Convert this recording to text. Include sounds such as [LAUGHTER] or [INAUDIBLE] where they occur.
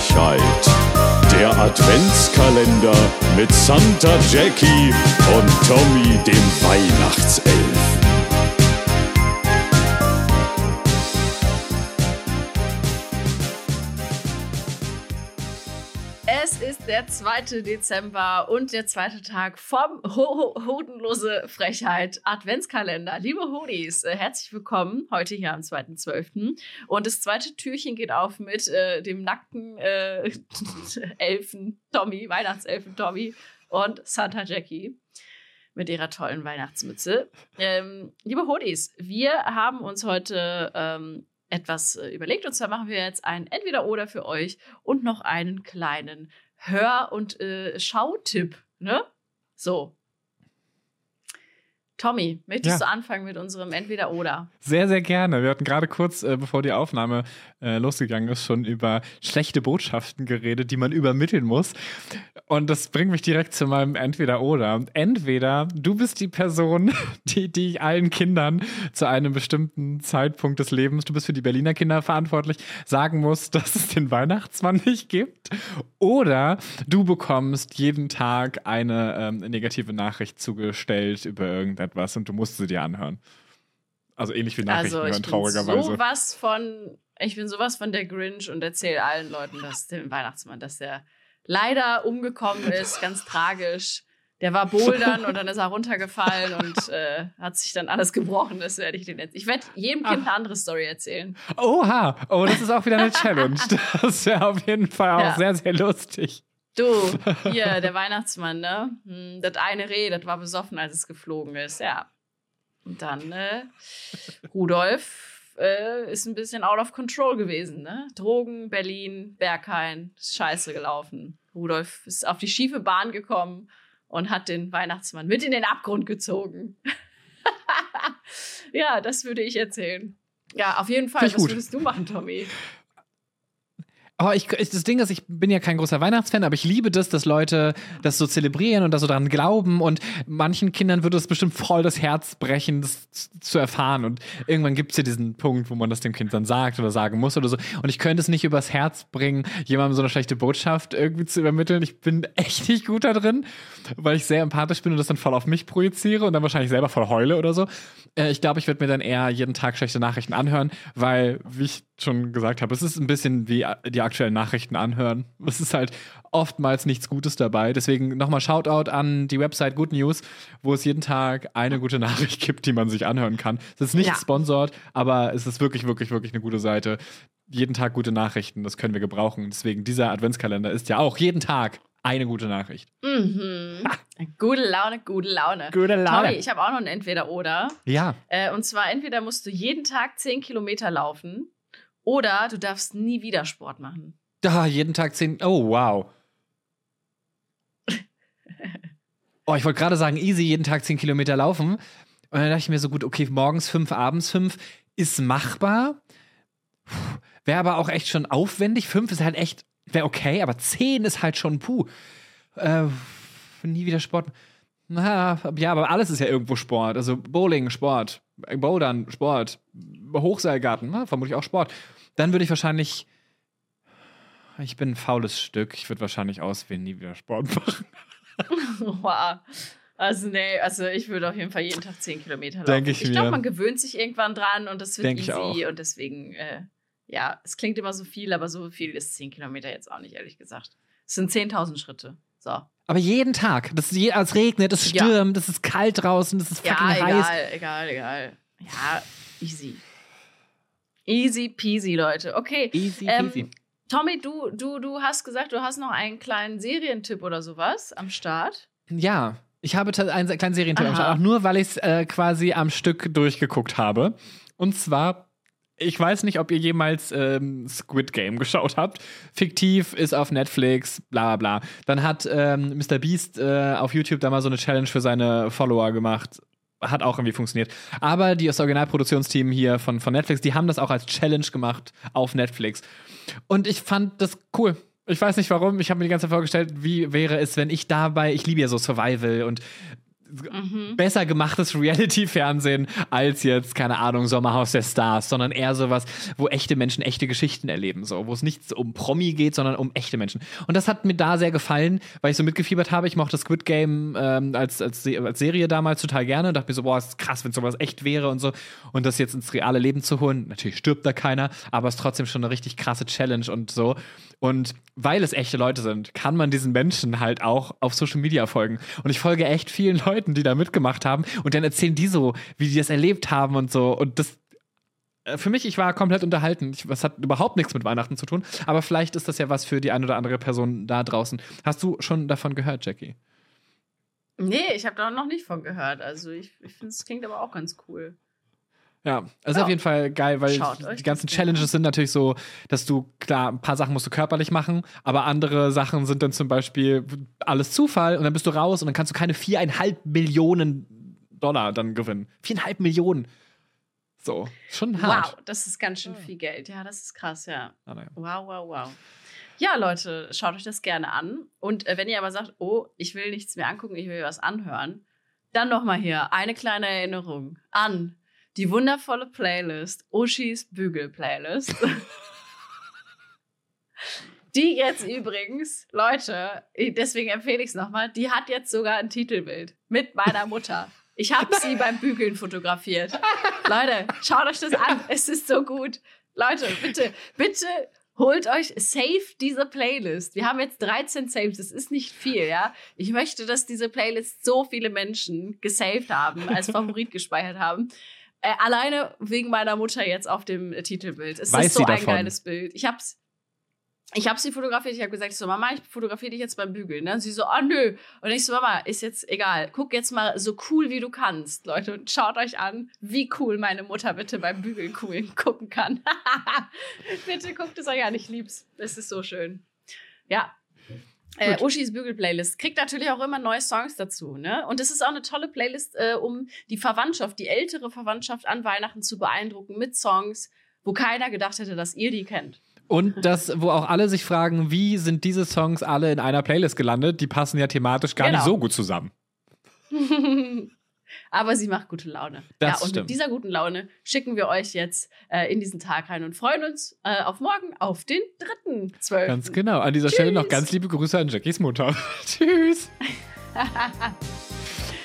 Frechheit. Der Adventskalender mit Santa Jackie und Tommy dem Weihnachtself. Der 2. Dezember und der zweite Tag vom Ho Ho Hodenlose Frechheit Adventskalender. Liebe Hodis, äh, herzlich willkommen heute hier am 2.12. Und das zweite Türchen geht auf mit äh, dem nackten äh, [LAUGHS] Elfen Tommy, Weihnachtselfen Tommy und Santa Jackie mit ihrer tollen Weihnachtsmütze. Ähm, liebe Hodis, wir haben uns heute ähm, etwas äh, überlegt. Und zwar machen wir jetzt ein Entweder-Oder für euch und noch einen kleinen Hör- und äh, Schautipp. Ne? So. Tommy, möchtest Ja. du anfangen mit unserem Entweder-Oder? Sehr, sehr gerne. Wir hatten gerade kurz, äh, bevor die Aufnahme äh, losgegangen ist, schon über schlechte Botschaften geredet, die man übermitteln muss. Und das bringt mich direkt zu meinem Entweder-Oder. Entweder du bist die Person, [LAUGHS] die, die allen Kindern zu einem bestimmten Zeitpunkt des Lebens, du bist für die Berliner Kinder verantwortlich, sagen musst, [LAUGHS] dass es den Weihnachtsmann nicht gibt. Oder du bekommst jeden Tag eine ähm, negative Nachricht zugestellt über irgendetwas und du musst sie dir anhören. Also ähnlich wie Nachrichten also, ich hören, traurigerweise. sowas von, ich bin sowas von der Grinch und erzähle allen Leuten, dass der Weihnachtsmann, dass der leider umgekommen ist, ganz tragisch. Der war bouldern und dann ist er runtergefallen und [LAUGHS] äh, hat sich dann alles gebrochen. Das werde ich den jetzt. Ich werde jedem Kind eine andere Story erzählen. Oha, oh, das ist auch wieder eine [LAUGHS] Challenge. Das wäre auf jeden Fall auch Ja. sehr, sehr lustig. Du, hier, der Weihnachtsmann, ne? Hm, Das eine Reh, das war besoffen, als es geflogen ist, ja. Und dann, äh, Rudolf äh, ist ein bisschen out of control gewesen, ne? Drogen, Berlin, Berghain, ist scheiße gelaufen. Rudolf ist auf die schiefe Bahn gekommen und hat den Weihnachtsmann mit in den Abgrund gezogen. [LAUGHS] ja, das würde ich erzählen. Ja, auf jeden Fall. Was gut. würdest du machen, Tommy? Oh, ich, das Ding ist, ich bin ja kein großer Weihnachtsfan, aber ich liebe das, dass Leute das so zelebrieren und da so dran glauben. Und manchen Kindern würde es bestimmt voll das Herz brechen, das zu erfahren. Und irgendwann gibt es ja diesen Punkt, wo man das dem Kind dann sagt oder sagen muss oder so. Und ich könnte es nicht übers Herz bringen, jemandem so eine schlechte Botschaft irgendwie zu übermitteln. Ich bin echt nicht gut da drin, weil ich sehr empathisch bin und das dann voll auf mich projiziere und dann wahrscheinlich selber voll heule oder so. Äh, ich glaube, ich würde mir dann eher jeden Tag schlechte Nachrichten anhören, weil, wie ich schon gesagt habe, es ist ein bisschen wie äh, die aktuellen Nachrichten anhören. [LAUGHS] Es ist halt oftmals nichts Gutes dabei. Deswegen nochmal Shoutout an die Website Good News, wo es jeden Tag eine gute Nachricht [LAUGHS] gibt, die man sich anhören kann. Es ist nicht Ja. sponsored, aber es ist wirklich, wirklich, wirklich eine gute Seite. Jeden Tag gute Nachrichten, das können wir gebrauchen. Deswegen, dieser Adventskalender ist ja auch jeden Tag eine gute Nachricht. Mhm. Gute Laune, gute Laune. Gute Laune. Tommy, ich habe auch noch ein Entweder-Oder. Ja. Äh, und zwar entweder musst du jeden Tag 10 Kilometer laufen oder du darfst nie wieder Sport machen. Da, jeden Tag zehn. Oh, wow. Oh, ich wollte gerade sagen, easy, jeden Tag zehn Kilometer laufen. Und dann dachte ich mir so, gut, okay, morgens fünf, abends fünf ist machbar. Wäre aber auch echt schon aufwendig. Fünf ist halt echt, wäre okay, aber zehn ist halt schon puh. Äh, nie wieder Sport. Na, ja, aber alles ist ja irgendwo Sport. Also Bowling, Sport. Bouldern, Sport. Hochseilgarten, na, vermutlich auch Sport. Dann würde ich wahrscheinlich. Ich bin ein faules Stück. Ich würde wahrscheinlich auswählen, nie wieder Sport machen. [LAUGHS] wow. Also, nee, also ich würde auf jeden Fall jeden Tag 10 Kilometer laufen. Denk ich ich glaube, man gewöhnt sich irgendwann dran und das wird Denk ich easy und deswegen, äh, ja, es klingt immer so viel, aber so viel ist 10 Kilometer jetzt auch nicht, ehrlich gesagt. Es sind 10.000 Schritte. So. Aber jeden Tag. Das ist je, es regnet, es Ja. stürmt, es ist kalt draußen, es ist fucking Ja, heiß. egal, egal, egal. Ja, easy. Easy peasy, Leute. Okay. Easy Ähm, peasy. Tommy, du, du, du hast gesagt, du hast noch einen kleinen Serientipp oder sowas am Start. Ja, ich habe einen kleinen Serientipp am Aha. Start, auch nur weil ich es äh, quasi am Stück durchgeguckt habe. Und zwar, ich weiß nicht, ob ihr jemals ähm, Squid Game [LAUGHS] geschaut habt. Fiktiv, ist auf Netflix, bla bla bla. Dann hat ähm, Mr. Beast äh, auf YouTube da mal so eine Challenge für seine Follower gemacht. Hat auch irgendwie funktioniert. Aber die, das Originalproduktionsteam hier von, von Netflix, die haben das auch als Challenge gemacht auf Netflix. Und ich fand das cool. Ich weiß nicht warum. Ich habe mir die ganze Zeit vorgestellt, wie wäre es, wenn ich dabei, ich liebe ja so Survival und Mhm. besser gemachtes Reality-Fernsehen als jetzt, keine Ahnung, Sommerhaus der Stars, sondern eher sowas, wo echte Menschen echte Geschichten erleben, so, wo es nicht um Promi geht, sondern um echte Menschen. Und das hat mir da sehr gefallen, weil ich so mitgefiebert habe. Ich mochte Squid Game ähm, als, als, als Serie damals total gerne und dachte mir so, boah, ist krass, wenn sowas echt wäre und so. Und das jetzt ins reale Leben zu holen, natürlich stirbt da keiner, aber es ist trotzdem schon eine richtig krasse Challenge und so. Und weil es echte Leute sind, kann man diesen Menschen halt auch auf Social Media folgen. Und ich folge echt vielen Leuten, die da mitgemacht haben. Und dann erzählen die so, wie die das erlebt haben und so. Und das. äh, Für mich, ich war komplett unterhalten. Das hat überhaupt nichts mit Weihnachten zu tun. Aber vielleicht ist das ja was für die ein oder andere Person da draußen. Hast du schon davon gehört, Jackie? Nee, ich habe da noch nicht von gehört. Also ich, ich finde, es klingt aber auch ganz cool. Ja, das ist Ja. auf jeden Fall geil, weil die ganzen Challenges sind natürlich so, dass du, klar, ein paar Sachen musst du körperlich machen, aber andere Sachen sind dann zum Beispiel alles Zufall und dann bist du raus und dann kannst du keine viereinhalb Millionen Dollar dann gewinnen. Viereinhalb Millionen. So, schon hart. Wow, das ist ganz schön viel Geld. Ja, das ist krass, ja. Ah, naja. Wow, wow, wow. Ja, Leute, schaut euch das gerne an. Und äh, wenn ihr aber sagt, oh, ich will nichts mehr angucken, ich will was anhören, dann noch mal hier eine kleine Erinnerung an die wundervolle Playlist, Uschis Bügel-Playlist. [LAUGHS] die jetzt übrigens, Leute, deswegen empfehle ich es nochmal, die hat jetzt sogar ein Titelbild mit meiner Mutter. Ich habe sie beim Bügeln fotografiert. Leute, schaut euch das an. Es ist so gut. Leute, bitte, bitte holt euch save diese Playlist. Wir haben jetzt 13 Saves. Das ist nicht viel, ja. Ich möchte, dass diese Playlist so viele Menschen gesaved haben, als Favorit gespeichert haben. Äh, alleine wegen meiner Mutter jetzt auf dem äh, Titelbild. Es Weiß ist so ein davon? geiles Bild. Ich hab's. Ich habe sie fotografiert, ich habe gesagt, ich so, Mama, ich fotografiere dich jetzt beim Bügeln. Ne? Und sie so, oh nö. Und ich so, Mama, ist jetzt egal. Guck jetzt mal so cool, wie du kannst, Leute. Und schaut euch an, wie cool meine Mutter bitte beim Bügeln cool [LAUGHS] gucken kann. [LAUGHS] bitte guckt es euch an, ich lieb's. Es ist so schön. Ja. Äh, Gut. Uschis Bügel-Playlist kriegt natürlich auch immer neue Songs dazu, ne? Und es ist auch eine tolle Playlist, äh, um die Verwandtschaft, die ältere Verwandtschaft an Weihnachten zu beeindrucken mit Songs, wo keiner gedacht hätte, dass ihr die kennt. Und das, wo auch alle sich fragen, wie sind diese Songs alle in einer Playlist gelandet? Die passen ja thematisch gar nicht Genau. so gut zusammen. [LAUGHS] Aber sie macht gute Laune. Das ja, und stimmt. mit dieser guten Laune schicken wir euch jetzt äh, in diesen Tag rein und freuen uns äh, auf morgen, auf den 3.12. Ganz genau. An dieser Stelle noch Tschüss. ganz liebe Grüße an Jackies Mutter. [LAUGHS] Tschüss. [LAUGHS]